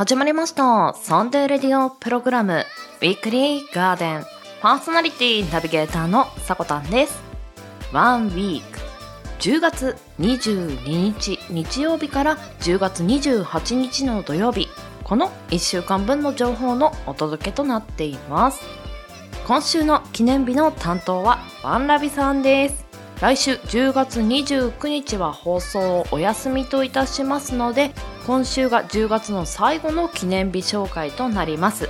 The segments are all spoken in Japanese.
始まりました。サンデーレディオプログラムウィークリーガーデン。パーソナリティナビゲーターのさこたんです。ワンウィーク。10月22日日曜日から10月28日の土曜日。この1週間分の情報のお届けとなっています。今週の記念日の担当はワンラビさんです。来週10月29日は放送をお休みといたしますので今週が10月の最後の記念日紹介となります。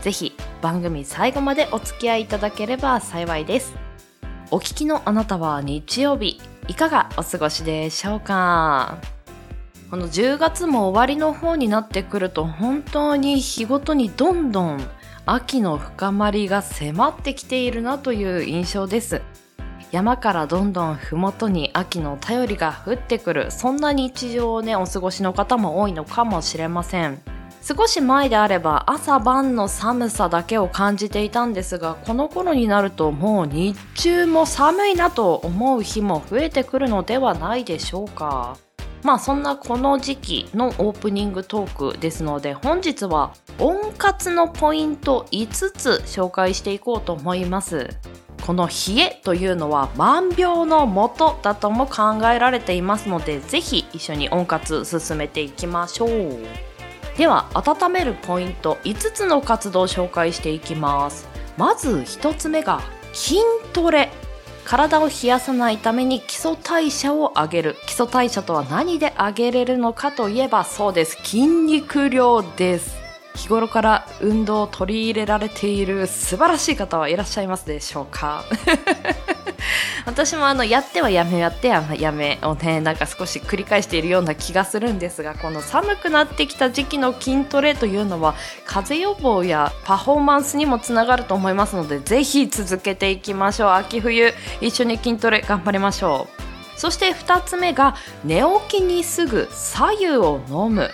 ぜひ番組最後までお付き合いいただければ幸いです。お聞きのあなたは日曜日いかがお過ごしでしょうか？この10月も終わりの方になってくると本当に日ごとにどんどん秋の深まりが迫ってきているなという印象です。山からどんどん麓に秋の便りが降ってくる。そんな日常をねお過ごしの方も多いのかもしれません。少し前であれば朝晩の寒さだけを感じていたんですがこの頃になるともう日中も寒いなと思う日も増えてくるのではないでしょうか。まあそんなこの時期のオープニングトークですので本日は温活のポイント5つ紹介していこうと思います。この冷えというのは万病のもとだとも考えられていますのでぜひ一緒に温活進めていきましょう。では温めるポイント5つの活動を紹介していきます。まず1つ目が筋トレ。体を冷やさないために基礎代謝を上げる。基礎代謝とは何で上げれるのかといえばそうです。筋肉量です。日頃から運動を取り入れられている素晴らしい方はいらっしゃいますでしょうか？私もあのやってはやめやってはやめをねなんか少し繰り返しているような気がするんですがこの寒くなってきた時期の筋トレというのは風邪予防やパフォーマンスにもつながると思いますのでぜひ続けていきましょう。秋冬一緒に筋トレ頑張りましょう。そして2つ目が寝起きにすぐ左右を飲む。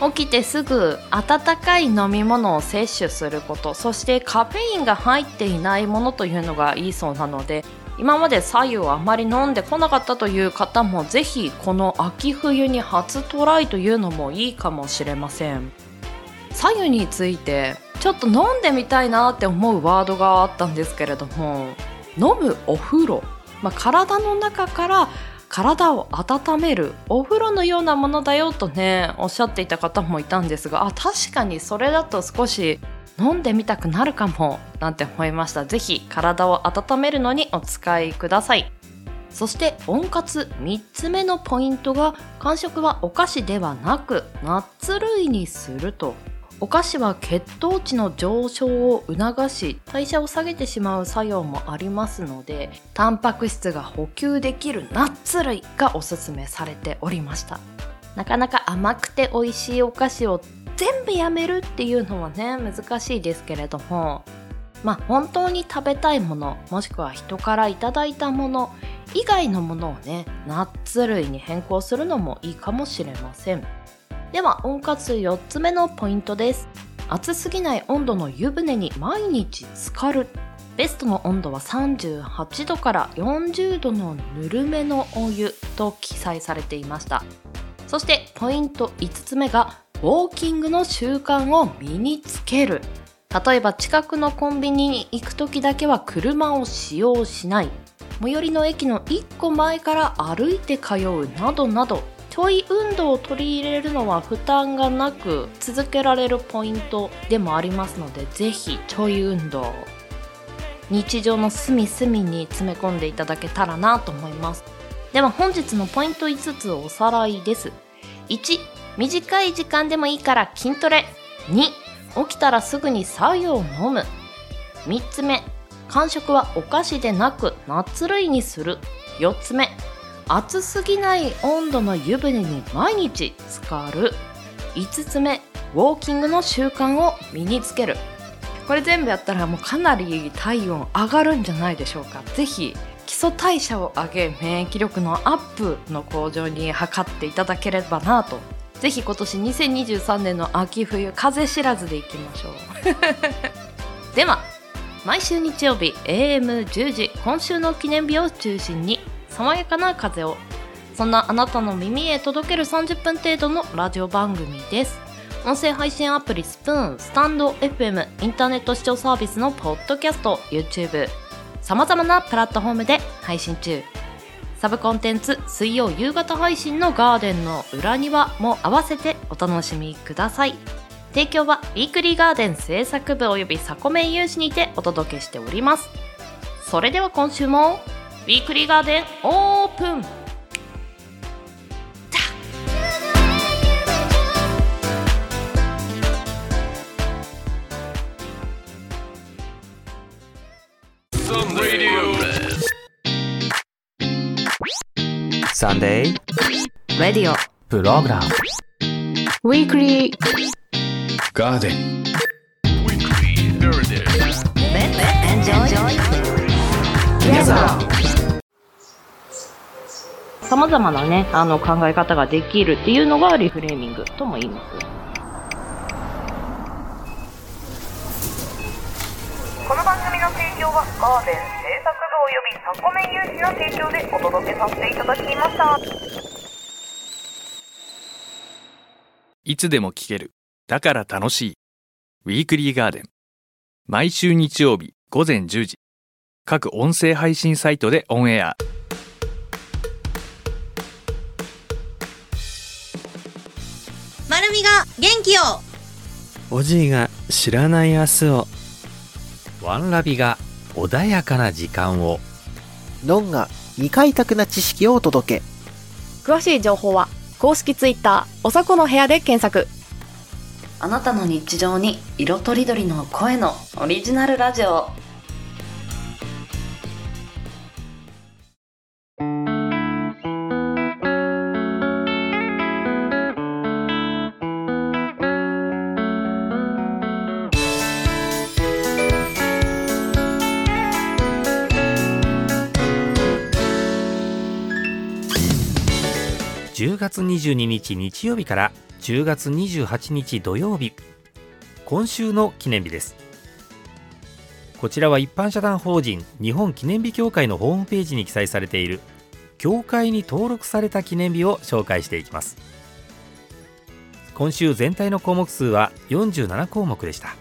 起きてすぐ温かい飲み物を摂取すること。そしてカフェインが入っていないものというのがいいそうなので今まで左右をあまり飲んでこなかったという方もぜひこの秋冬に初トライというのもいいかもしれません。左右についてちょっと飲んでみたいなって思うワードがあったんですけれども飲むお風呂、まあ、体の中から体を温めるお風呂のようなものだよとねおっしゃっていた方もいたんですがあ確かにそれだと少し飲んでみたくなるかもなんて思いました。是非体を温めるのにお使いください。そして温活3つ目のポイントが間食はお菓子ではなくナッツ類にすると。お菓子は血糖値の上昇を促し代謝を下げてしまう作用もありますのでタンパク質が補給できるナッツ類がおすすめされておりました。なかなか甘くて美味しいお菓子を全部やめるっていうのはね難しいですけれどもまあ本当に食べたいものもしくは人からいただいたもの以外のものをねナッツ類に変更するのもいいかもしれません。では温活4つ目のポイントです。暑すぎない温度の湯船に毎日浸かる。ベストの温度は38度から40度のぬるめのお湯と記載されていました。そしてポイント5つ目がウォーキングの習慣を身につける。例えば近くのコンビニに行く時だけは車を使用しない。最寄りの駅の1個前から歩いて通うなどなどちょい運動を取り入れるのは負担がなく続けられるポイントでもありますのでぜひちょい運動日常の隅々に詰め込んでいただけたらなと思います。では本日のポイント5つおさらいです。1短い時間でもいいから筋トレ。2起きたらすぐに白湯を飲む。3つ目間食はお菓子でなくナッツ類にする。4つ目暑すぎない温度の湯船に毎日浸かる。5つ目ウォーキングの習慣を身につける。これ全部やったらもうかなり体温上がるんじゃないでしょうか。是非基礎代謝を上げ免疫力のアップの向上に図っていただければなと。ぜひ今年2023年の秋冬風知らずでいきましょう。では毎週日曜日 AM10 時今週の記念日を中心に爽やかな風をそんなあなたの耳へ届ける30分程度のラジオ番組です音声配信アプリスプーン、スタンド FM、インターネット視聴サービスのポッドキャスト、YouTube、様々なプラットフォームで配信中。サブコンテンツ水曜夕方配信のガーデンの裏庭も合わせてお楽しみください。提供はウィークリーガーデン制作部及びサコメン有志にてお届けしております。それでは今週もウィークリーガーデンオープン。サンデーレディオプログラム。ウィークリーガーデン。さまざまなねあの考え方ができるっていうのがリフレーミングとも言います。この番組の提供はガーデン制作部およびサコメン有志の提供でお届けさせていただきました。いつでも聞ける。だから楽しい。ウィークリーガーデン。毎週日曜日午前10時。各音声配信サイトでオンエアが元気をおじいが知らない明日を。ワンラビが穏やかな時間を。ノンが未開拓な知識をお届け。詳しい情報は公式ツイッターおさこの部屋で検索。あなたの日常に色とりどりの声のオリジナルラジオ10月22日日曜日から10月28日土曜日。今週の記念日です。こちらは一般社団法人日本記念日協会のホームページに記載されている協会に登録された記念日を紹介していきます。今週全体の項目数は47項目でした。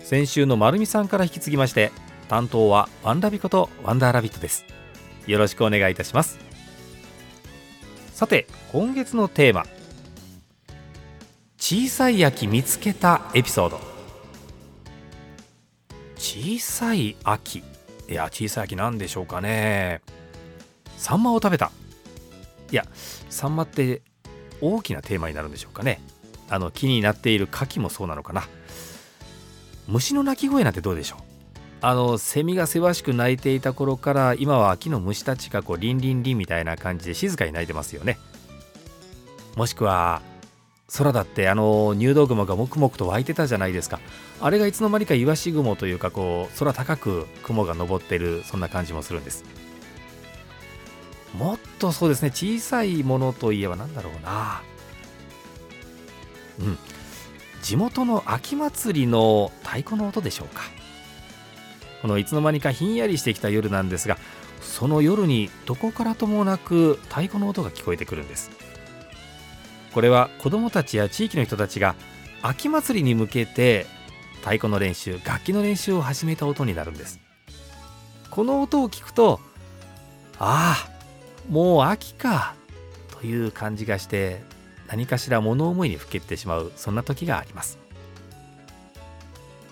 先週の丸美さんから引き継ぎまして担当はワンラビことワンダーラビットです。よろしくお願いいたします。さて今月のテーマ。小さい秋見つけたエピソード。小さい秋。いや小さい秋なんでしょうかね。サンマを食べた。いやサンマって大きなテーマになるんでしょうかね。あの木になっている牡蠣もそうなのかな。虫の鳴き声なんてどうでしょう？あのセミがせわしく鳴いていた頃から今は秋の虫たちがこうリンリンリンみたいな感じで静かに鳴いてますよね。もしくは空だってあの入道雲がもくもくと湧いてたじゃないですか。あれがいつの間にかイワシ雲というかこう空高く雲が昇ってるそんな感じもするんです。もっとそうですね小さいものといえば何だろうな。うん。地元の秋祭りの太鼓の音でしょうか。このいつの間にかひんやりしてきた夜なんですがその夜にどこからともなく太鼓の音が聞こえてくるんです。これは子どもたちや地域の人たちが秋祭りに向けて太鼓の練習楽器の練習を始めた音になるんです。この音を聞くとああもう秋かという感じがして何かしら物思いにふけってしまうそんな時があります。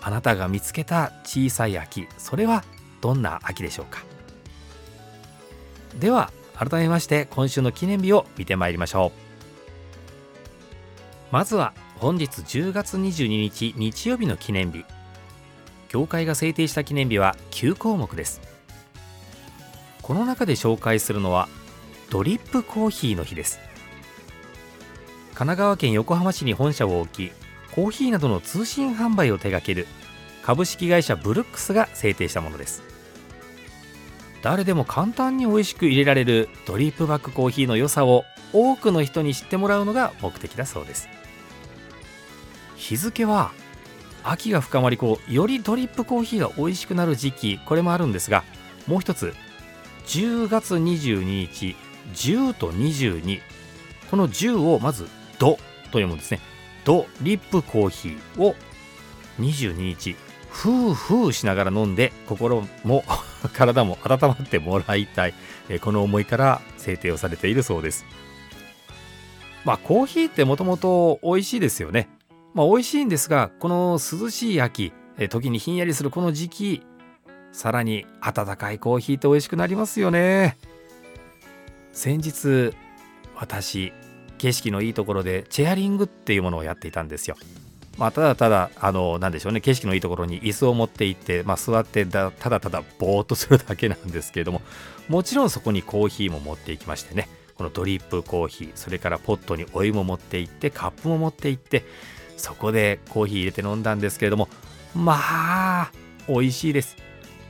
あなたが見つけた小さい秋それはどんな秋でしょうか？では改めまして今週の記念日を見てまいりましょう。まずは本日10月22日日曜日の記念日。協会が制定した記念日は9項目です。この中で紹介するのはドリップコーヒーの日です。神奈川県横浜市に本社を置きコーヒーなどの通信販売を手掛ける株式会社ブルックスが制定したものです。誰でも簡単に美味しく入れられるドリップバックコーヒーの良さを多くの人に知ってもらうのが目的だそうです。日付は秋が深まりこうよりドリップコーヒーが美味しくなる時期これもあるんですがもう一つ10月22日10と22この10をまず「ド」と読むんですね。ドリップコーヒーを22日ふうふうしながら飲んで心も 体も温まってもらいたい。この思いから制定をされているそうです。まあコーヒーってもともと美味しいですよね。まあ美味しいんですがこの涼しい秋時にひんやりするこの時期さらに温かいコーヒーって美味しくなりますよね。先日私景色のいいところでチェアリングっていうものをやっていたんですよ。まあ、ただただあのなんでしょうね。景色のいいところに椅子を持って行って、まあ、座ってただただぼーっとするだけなんですけれどももちろんそこにコーヒーも持っていきましてね。このドリップコーヒーそれからポットにお湯も持って行ってカップも持って行ってそこでコーヒー入れて飲んだんですけれどもまあ美味しいです。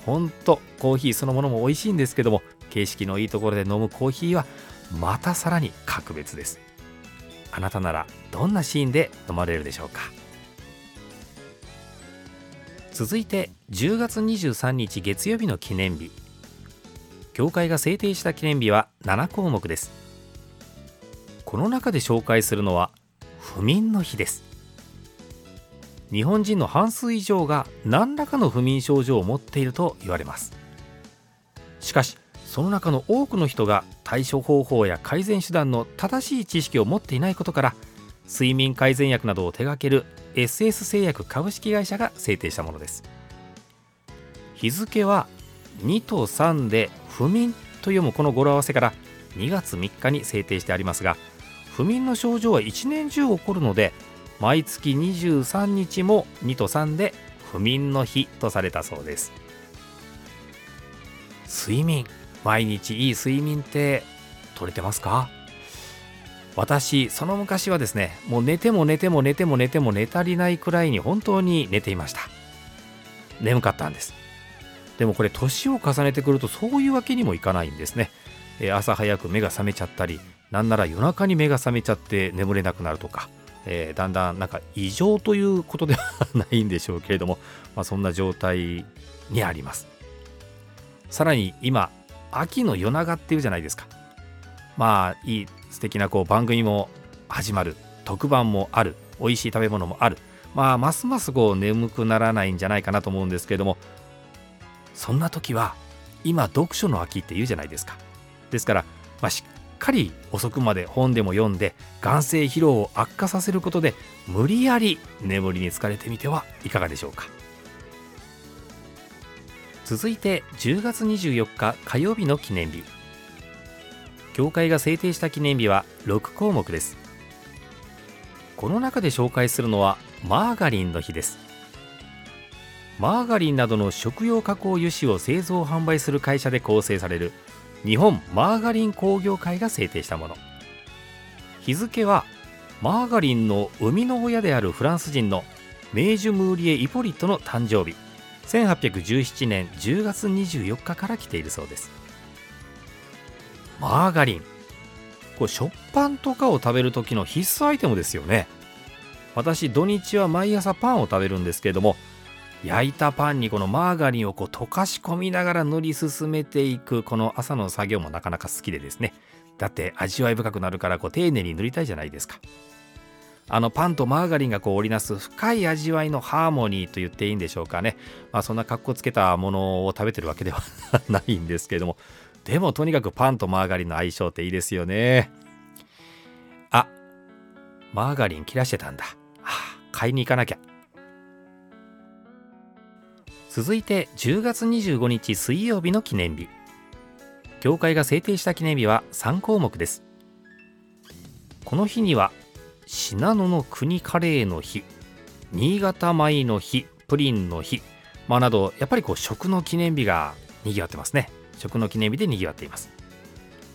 ほんとコーヒーそのものも美味しいんですけども景色のいいところで飲むコーヒーはまたさらに格別です。あなたならどんなシーンで飲まれるでしょうか？続いて10月23日月曜日の記念日。教会が制定した記念日は7項目です。この中で紹介するのは不眠の日です。日本人の半数以上が何らかの不眠症状を持っていると言われます。しかしその中の多くの人が対処方法や改善手段の正しい知識を持っていないことから睡眠改善薬などを手掛ける SS 製薬株式会社が制定したものです。日付は2と3で不眠と読むこの語呂合わせから2月3日に制定してありますが不眠の症状は一年中起こるので毎月23日も2と3で不眠の日とされたそうです。睡眠。毎日いい睡眠って取れてますか？私その昔はですねもう寝ても寝ても寝ても寝ても寝足りないくらいに本当に寝ていました。眠かったんです。でもこれ年を重ねてくるとそういうわけにもいかないんですね。朝早く目が覚めちゃったりなんなら夜中に目が覚めちゃって眠れなくなるとか、えーだんだんなんか異常ということではないんでしょうけれども、まあ、そんな状態にあります。さらに今秋の夜長っていうじゃないですか。まあいい素敵なこう番組も始まる。特番もある。美味しい食べ物もある。まあますますこう眠くならないんじゃないかなと思うんですけれどもそんな時は今読書の秋って言うじゃないですか。ですから、まあ、しっかり遅くまで本でも読んで眼性疲労を悪化させることで無理やり眠りに疲れてみてはいかがでしょうか。続いて10月24日火曜日の記念日。教会が制定した記念日は6項目です。この中で紹介するのはマーガリンの日です。マーガリンなどの食用加工油脂を製造販売する会社で構成される日本マーガリン工業会が制定したもの。日付はマーガリンの生みの親であるフランス人のメージュ・ムーリエ・イポリットの誕生日。1817年10月24日から来ているそうです。マーガリン。これ食パンとかを食べる時の必須アイテムですよね。私土日は毎朝パンを食べるんですけれども焼いたパンにこのマーガリンをこう溶かし込みながら塗り進めていくこの朝の作業もなかなか好きでですね。だって味わい深くなるからこう丁寧に塗りたいじゃないですか。あのパンとマーガリンがこう織りなす深い味わいのハーモニーと言っていいんでしょうかね。まあそんな格好つけたものを食べてるわけではないんですけれども。でもとにかくパンとマーガリンの相性っていいですよね。あマーガリン切らしてたんだ、はあ、買いに行かなきゃ。続いて10月25日水曜日の記念日。教会が制定した記念日は3項目です。この日には信濃の国カレーの日新潟米の日プリンの日まあなどやっぱりこう食の記念日がにぎわってますね。食の記念日でにぎわっています。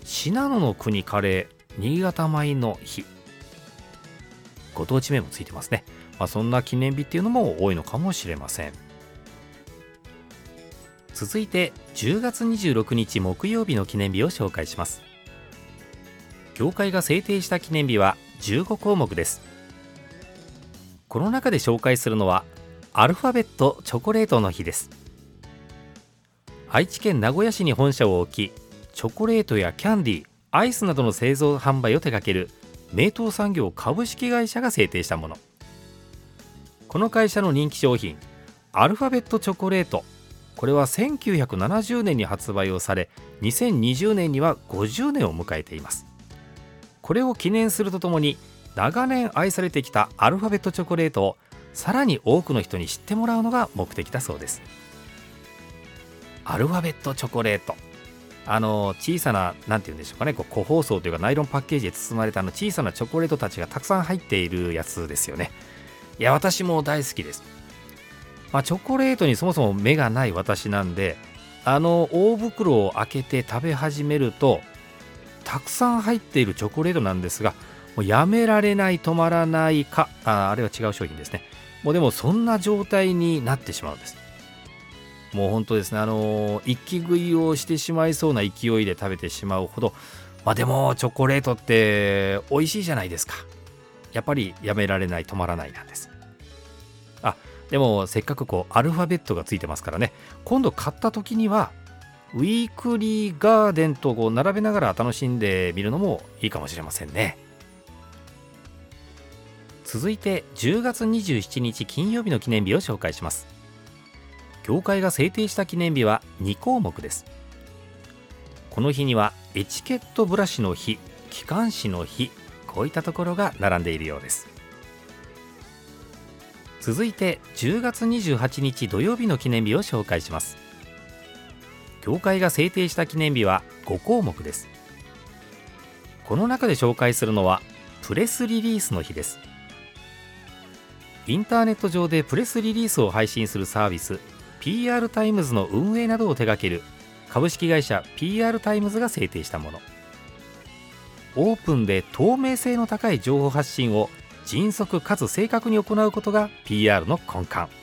信濃の国カレー新潟米の日ご当地名もついてますね、まあ、そんな記念日っていうのも多いのかもしれません。続いて10月26日木曜日の記念日を紹介します。教会が制定した記念日は15項目です。この中で紹介するのはアルファベットチョコレートの日です。愛知県名古屋市に本社を置きチョコレートやキャンディーアイスなどの製造販売を手掛ける名東産業株式会社が制定したもの。この会社の人気商品アルファベットチョコレート。これは1970年に発売をされ2020年には50年を迎えています。これを記念するとともに長年愛されてきたアルファベットチョコレートをさらに多くの人に知ってもらうのが目的だそうです。アルファベットチョコレート。あの小さな何て言うんでしょうかねこう個包装というかナイロンパッケージで包まれたあの小さなチョコレートたちがたくさん入っているやつですよね。いや私も大好きです。まあ、チョコレートにそもそも目がない私なんであの大袋を開けて食べ始めるとたくさん入っているチョコレートなんですがもうやめられない止まらないかああれは違う商品ですね。もうでもそんな状態になってしまうんです。もう本当ですねあの一気食いをしてしまいそうな勢いで食べてしまうほどまあでもチョコレートって美味しいじゃないですか。やっぱりやめられない止まらないなんです。あでもせっかくこうアルファベットがついてますからね。今度買った時にはウィークリーガーデンとこう並べながら楽しんでみるのもいいかもしれませんね。続いて10月27日金曜日の記念日を紹介します。協会が制定した記念日は2項目です。この日にはエチケットブラシの日機関紙の日こういったところが並んでいるようです。続いて10月28日土曜日の記念日を紹介します。協会が制定した記念日は5項目です。この中で紹介するのはプレスリリースの日です。インターネット上でプレスリリースを配信するサービス PR タイムズの運営などを手掛ける株式会社 PR タイムズが制定したもの。オープンで透明性の高い情報発信を迅速かつ正確に行うことが PR の根幹。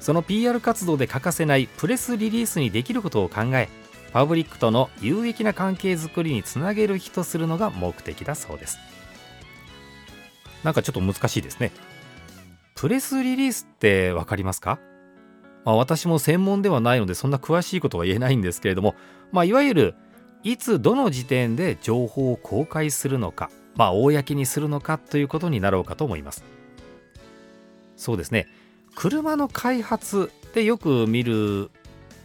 その PR 活動で欠かせないプレスリリースにできることを考えパブリックとの有益な関係づくりにつなげる日とするのが目的だそうです。なんかちょっと難しいですね。プレスリリースって分かりますか、まあ、私も専門ではないのでそんな詳しいことは言えないんですけれども、まあ、いわゆるいつどの時点で情報を公開するのかまあ、公にするのかということになろうかと思います。そうですね。車の開発でよく見る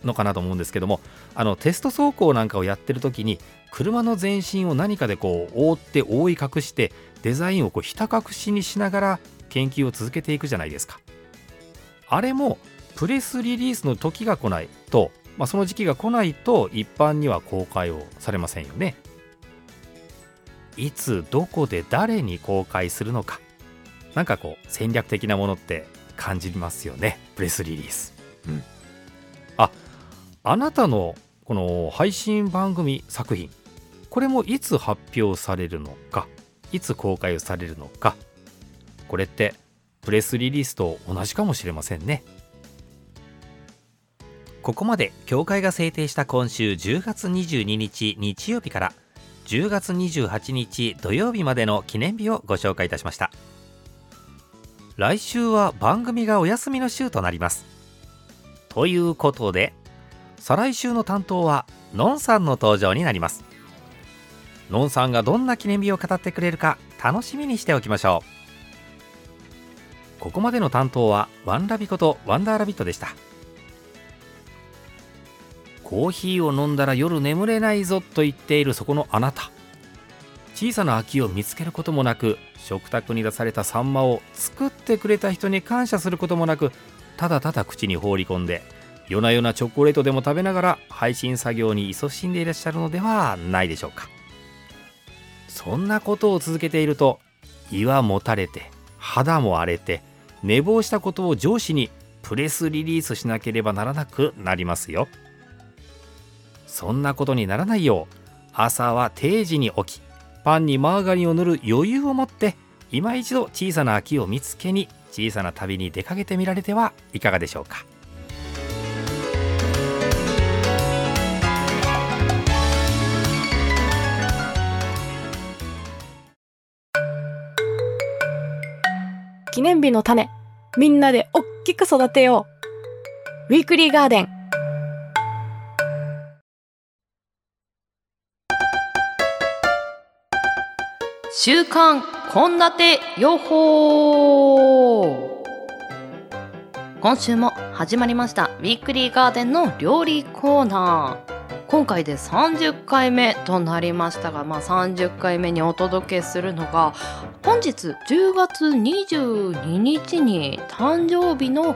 のかなと思うんですけどもあのテスト走行なんかをやってる時に車の全身を何かでこう覆って覆い隠してデザインをこうひた隠しにしながら研究を続けていくじゃないですか。あれもプレスリリースの時が来ないと、まあ、その時期が来ないと一般には公開をされませんよね。いつどこで誰に公開するのか。なんかこう戦略的なものって感じますよね。プレスリリース、うん、ああなたのこの配信番組作品これもいつ発表されるのかいつ公開されるのかこれってプレスリリースと同じかもしれませんね。ここまで協会が制定した今週10月22日日曜日から10月28日土曜日までの記念日をご紹介いたしました来週は番組がお休みの週となります。ということで再来週の担当はのんさんの登場になります。のんさんがどんな記念日を語ってくれるか楽しみにしておきましょう。ここまでの担当はワンラビことワンダーラビットでした。コーヒーを飲んだら夜眠れないぞと言っているそこのあなた。小さな空きを見つけることもなく食卓に出されたサンマを作ってくれた人に感謝することもなくただただ口に放り込んで夜な夜なチョコレートでも食べながら配信作業に勤しんでいらっしゃるのではないでしょうかそんなことを続けていると胃はもたれて肌も荒れて寝坊したことを上司にプレスリリースしなければならなくなりますよ。そんなことにならないよう朝は定時に起きパンにマーガリンを塗る余裕を持って今一度小さな秋を見つけに小さな旅に出かけてみられてはいかがでしょうか？記念日の種みんなでおっきく育てよう。ウィークリーガーデン。週刊献立予報。今週も始まりました。ウィークリーガーデンの料理コーナー。今回で30回目となりましたが、まあ、30回目にお届けするのが本日10月22日に誕生日の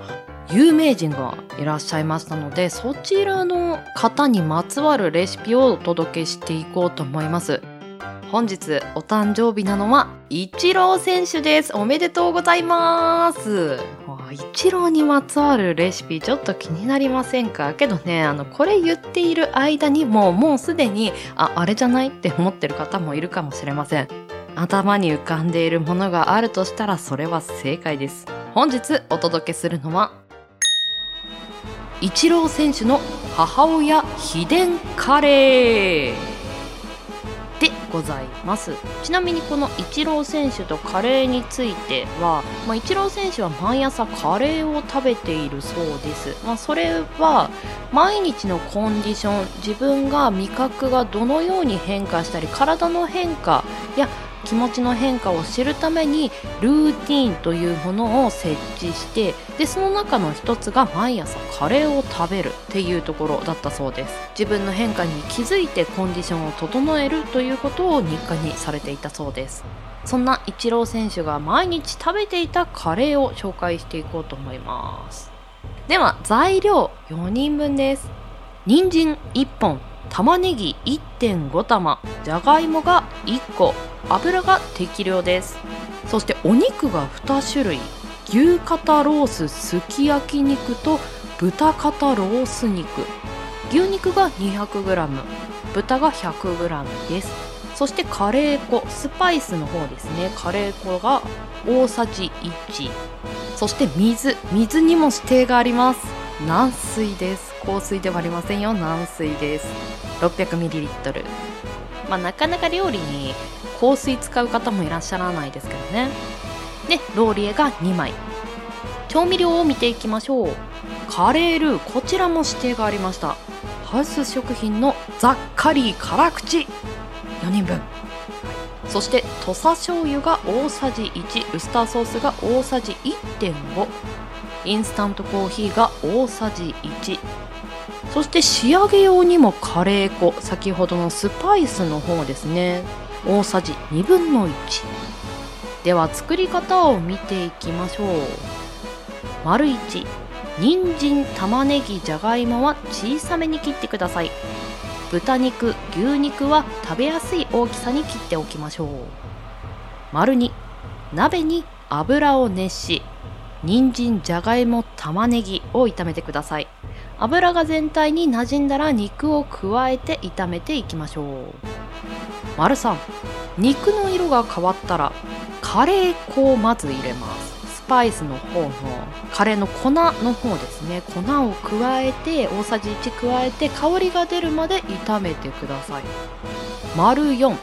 有名人がいらっしゃいましたのでそちらの方にまつわるレシピをお届けしていこうと思います。本日お誕生日なのはイチロー選手です。おめでとうございます。イチローにまつわるレシピちょっと気になりませんか？けどねあのこれ言っている間にももうすでにああれじゃないって思ってる方もいるかもしれません。頭に浮かんでいるものがあるとしたらそれは正解です。本日お届けするのはイチロー選手の母親秘伝カレー。ございます。ちなみにこのイチロー選手とカレーについては、まあ、イチロー選手は毎朝カレーを食べているそうです、まあ、それは毎日のコンディション自分が味覚がどのように変化したり体の変化や気持ちの変化を知るためにルーティーンというものを設置してでその中の一つが毎朝カレーを食べるっていうところだったそうです。自分の変化に気づいてコンディションを整えるということを日課にされていたそうです。そんなイチロー選手が毎日食べていたカレーを紹介していこうと思います。では材料4人分です。人参1本。玉ねぎ1.5玉じゃがいもが1個油が適量です。そしてお肉が2種類牛肩ロースすき焼き肉と豚肩ロース肉。牛肉が 200g 豚が 100g です。そしてカレー粉スパイスの方ですね。カレー粉が大さじ1そして水水にも指定があります。軟水です。香水ではありませんよ。軟水です。600ml まあなかなか料理に香水使う方もいらっしゃらないですけどね。でローリエが2枚。調味料を見ていきましょう。カレールーこちらも指定がありました。ハウス食品のザッカリー辛口。4人分。そして土佐醤油が大さじ1ウスターソースが大さじ1.5インスタントコーヒーが大さじ1そして仕上げ用にもカレー粉先ほどのスパイスの方ですね。大さじ1分の1では作り方を見ていきましょう。丸1人参玉ねぎじゃがいもは小さめに切ってください。豚肉牛肉は食べやすい大きさに切っておきましょう。丸2鍋に油を熱し人参じゃがいも玉ねぎを炒めてください。油が全体に馴染んだら肉を加えて炒めていきましょう。丸3肉の色が変わったらカレー粉をまず入れます。スパイスの方のカレーの粉の方ですね。粉を加えて大さじ1加えて香りが出るまで炒めてください。丸4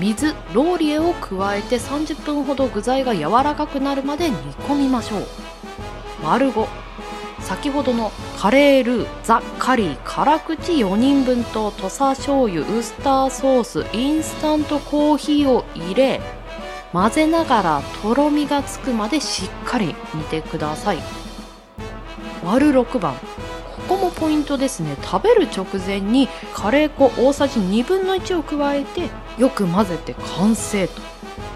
水ローリエを加えて30分ほど具材が柔らかくなるまで煮込みましょう。丸5先ほどのカレールーザ・カリー辛口4人分と土佐醤油ウスターソースインスタントコーヒーを入れ混ぜながらとろみがつくまでしっかり煮てください。割る6番。ここもポイントですね。食べる直前にカレー粉大さじ1 2を加えてよく混ぜて完成と。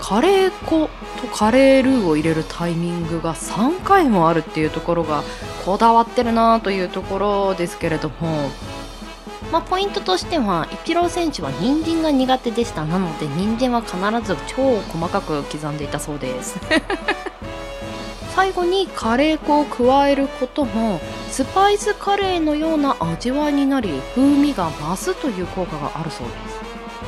カレー粉とカレールーを入れるタイミングが3回もあるっていうところがこだわってるなというところですけれども。まあ、ポイントとしてはイチロー選手は人参が苦手でしたなので人参は必ず超細かく刻んでいたそうです。最後にカレー粉を加えることもスパイスカレーのような味わいになり風味が増すという効果があるそうです。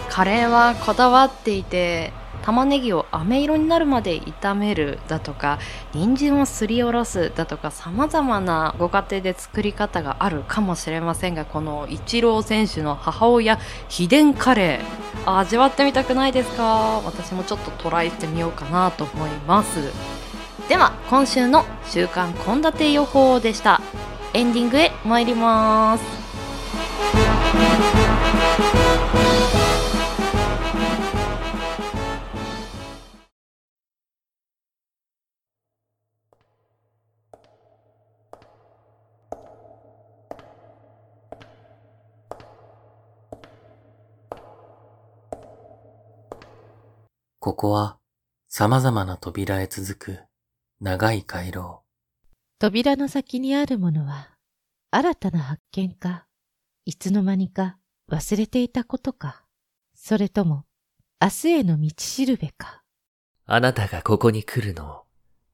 カレーはこだわっていて玉ねぎを飴色になるまで炒めるだとか人参をすりおろすだとかさまざまなご家庭で作り方があるかもしれませんがこのイチロー選手の母親秘伝カレー味わってみたくないですか？私もちょっとトライしてみようかなと思います。では今週の週刊献立予報でした。エンディングへ参ります。ここは様々な扉へ続く長い回廊。扉の先にあるものは新たな発見か、いつの間にか忘れていたことか、それとも明日への道しるべか。あなたがここに来るのを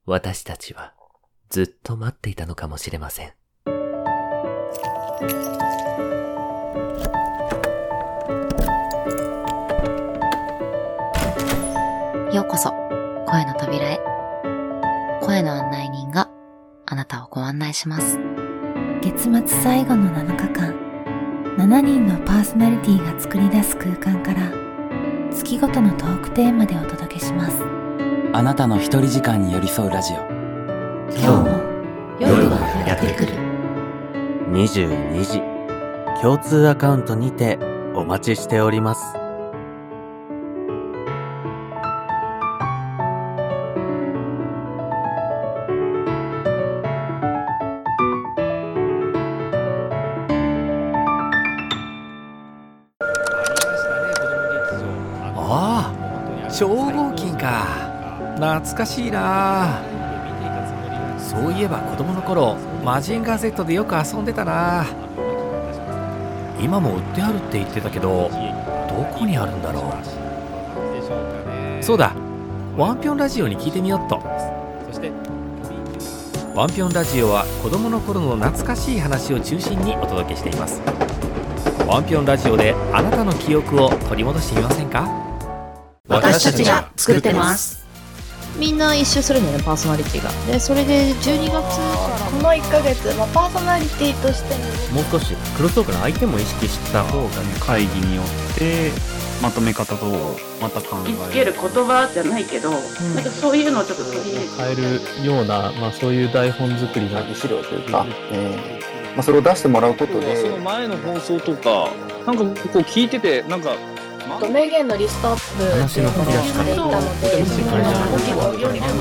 私たちはずっと待っていたのかもしれません。ようこそ、声の扉へ。声の案内人があなたをご案内します。月末最後の7日間、7人のパーソナリティが作り出す空間から、月ごとのトークテーマでお届けします。あなたの一人時間に寄り添うラジオ。今日も夜がやってくる。22時、共通アカウントにてお待ちしております。懐かしいな。そういえば子供の頃マジンガー Z でよく遊んでたな。今も売ってあるって言ってたけどどこにあるんだろう。そうだワンピョンラジオに聞いてみよっと。ワンピョンラジオは子供の頃の懐かしい話を中心にお届けしています。ワンピョンラジオであなたの記憶を取り戻してみませんか？私たちが作ってます。みんな一周するんだよね、パーソナリティが。で、それで12月からこの1ヶ月、まあ、パーソナリティとしてももう少しクロストークの相手も意識した方がね。会議によってまとめ方とまた考え。見つける言葉じゃないけど、なんかそういうのをちょっと取り入れて変えるような、まあ、そういう台本作りの資料というか、えーまあ、それを出してもらうことで。その前の放送とかなんかこう聞いててなんか名言のリストアップ話の書き出し方していたので、結構大事なの結構より深く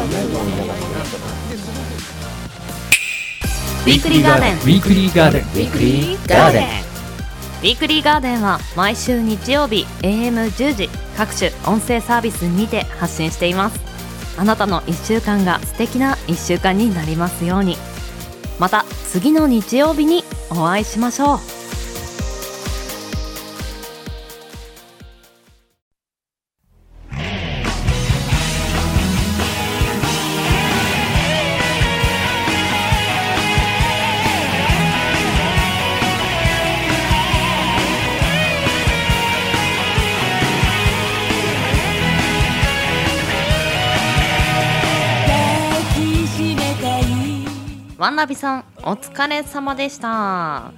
ウィークリーガーデン。ウィークリーガーデンウィークリーガーデン。ウィークリーガーデンは毎週日曜日 AM10 時各種音声サービスにて発信しています。あなたの1週間が素敵な1週間になりますように。また次の日曜日にお会いしましょう。ワンナビさんお疲れ様でした。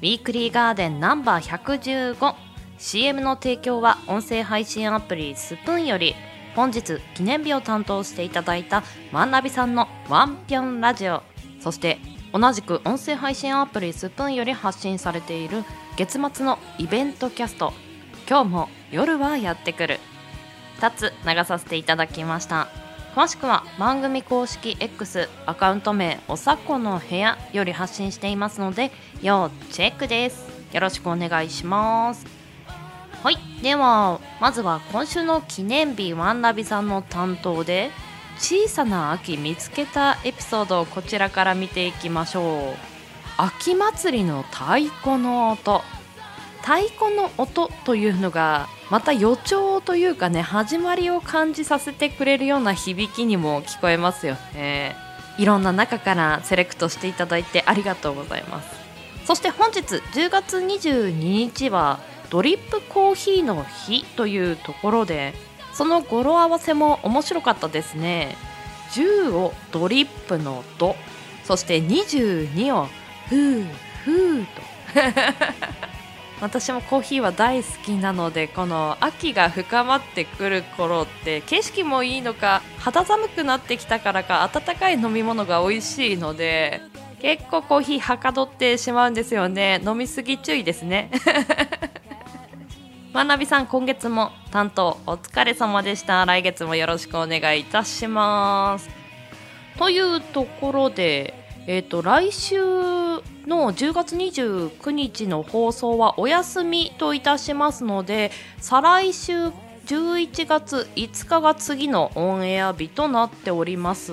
ウィークリーガーデンナンバー 115CM の提供は音声配信アプリスプーンより本日記念日を担当していただいたワンナビさんのワンピョンラジオ。そして同じく音声配信アプリスプーンより発信されている月末のイベントキャスト。今日も夜はやってくる。2つ流させていただきました。詳しくは番組公式 X アカウント名おさこの部屋より発信していますので要チェックです。よろしくお願いします。はい。ではまずは今週の記念日ワンナビさんの担当で小さな秋見つけたエピソードをこちらから見ていきましょう。秋祭りの太鼓の音。太鼓の音というのがまた予兆というかね始まりを感じさせてくれるような響きにも聞こえますよね。いろんな中からセレクトしていただいてありがとうございます。そして本日10月22日はドリップコーヒーの日というところでその語呂合わせも面白かったですね。10をドリップの「ド」そして22を「ふーふー」と。私もコーヒーは大好きなのでこの秋が深まってくる頃って景色もいいのか肌寒くなってきたからか温かい飲み物が美味しいので結構コーヒーはかどってしまうんですよね。飲みすぎ注意ですね。まなびさん今月も担当お疲れ様でした。来月もよろしくお願いいたします。というところでえー、と来週の10月29日の放送はお休みといたしますので再来週11月5日が次のオンエア日となっております。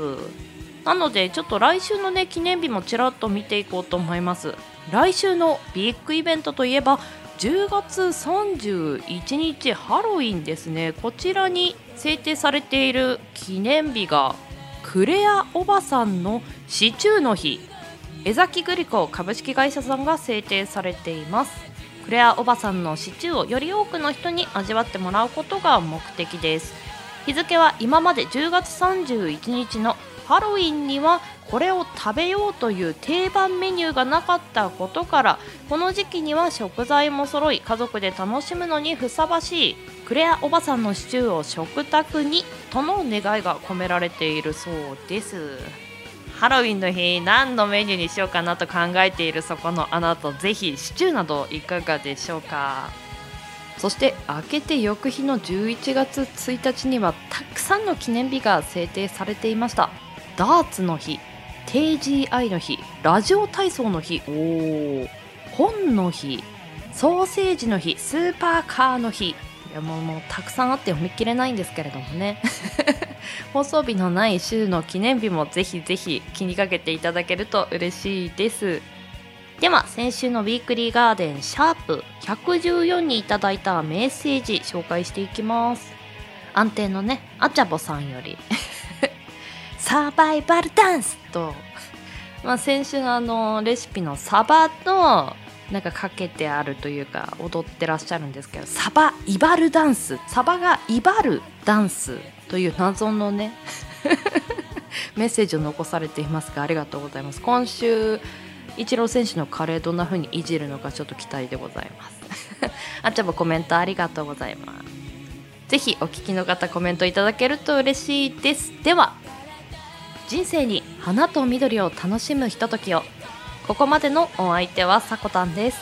なのでちょっと来週のね記念日もちらっと見ていこうと思います。来週のビッグイベントといえば10月31日ハロウィンですね。こちらに制定されている記念日がクレアおばさんのシチューの日。江崎グリコ株式会社さんが制定されています。クレアおばさんのシチューをより多くの人に味わってもらうことが目的です。日付は今まで10月31日のハロウィンにはこれを食べようという定番メニューがなかったことからこの時期には食材も揃い家族で楽しむのにふさわしいクレアおばさんのシチューを食卓にとの願いが込められているそうです。ハロウィンの日何のメニューにしようかなと考えているそこのあなたぜひシチューなどいかがでしょうか？そして明けて翌日の11月1日にはたくさんの記念日が制定されていました。ダーツの日 TGI の日ラジオ体操の日おー本の日ソーセージの日スーパーカーの日。いやもうもうたくさんあって読み切れないんですけれどもね。放送日のない週の記念日もぜひぜひ気にかけていただけると嬉しいです。では先週のウィークリーガーデンシャープ114にいただいたメッセージ紹介していきます。安定のねあちゃぼさんより。サバイバルダンスと、まあ、先週のあのレシピのサバとなんかかけてあるというか踊ってらっしゃるんですけどサバイバルダンス。サバがイバるダンスという謎のね メッセージを残されていますがありがとうございます。今週イチロー選手のカレーどんな風にいじるのかちょっと期待でございます。あっちゃんもコメントありがとうございます。ぜひお聞きの方コメントいただけると嬉しいです。では人生に花と緑を楽しむひとときを。ここまでのお相手はさこたんです。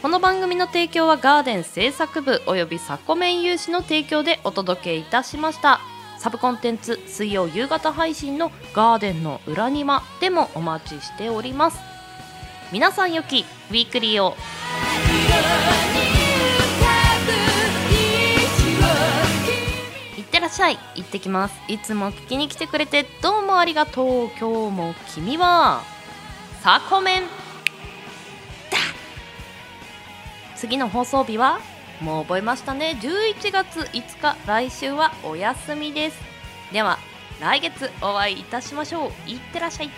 この番組の提供はガーデン制作部およびサコメン有志の提供でお届けいたしました。サブコンテンツ水曜夕方配信のガーデンの裏庭でもお待ちしております。皆さんよきウィークリーを。いってらっしゃい。行ってきます。いつも聞きに来てくれてどうもありがとう。今日も君はサコメンだ次の放送日はもう覚えましたね。11月5日来週はお休みです。では来月お会いいたしましょう。いってらっしゃい。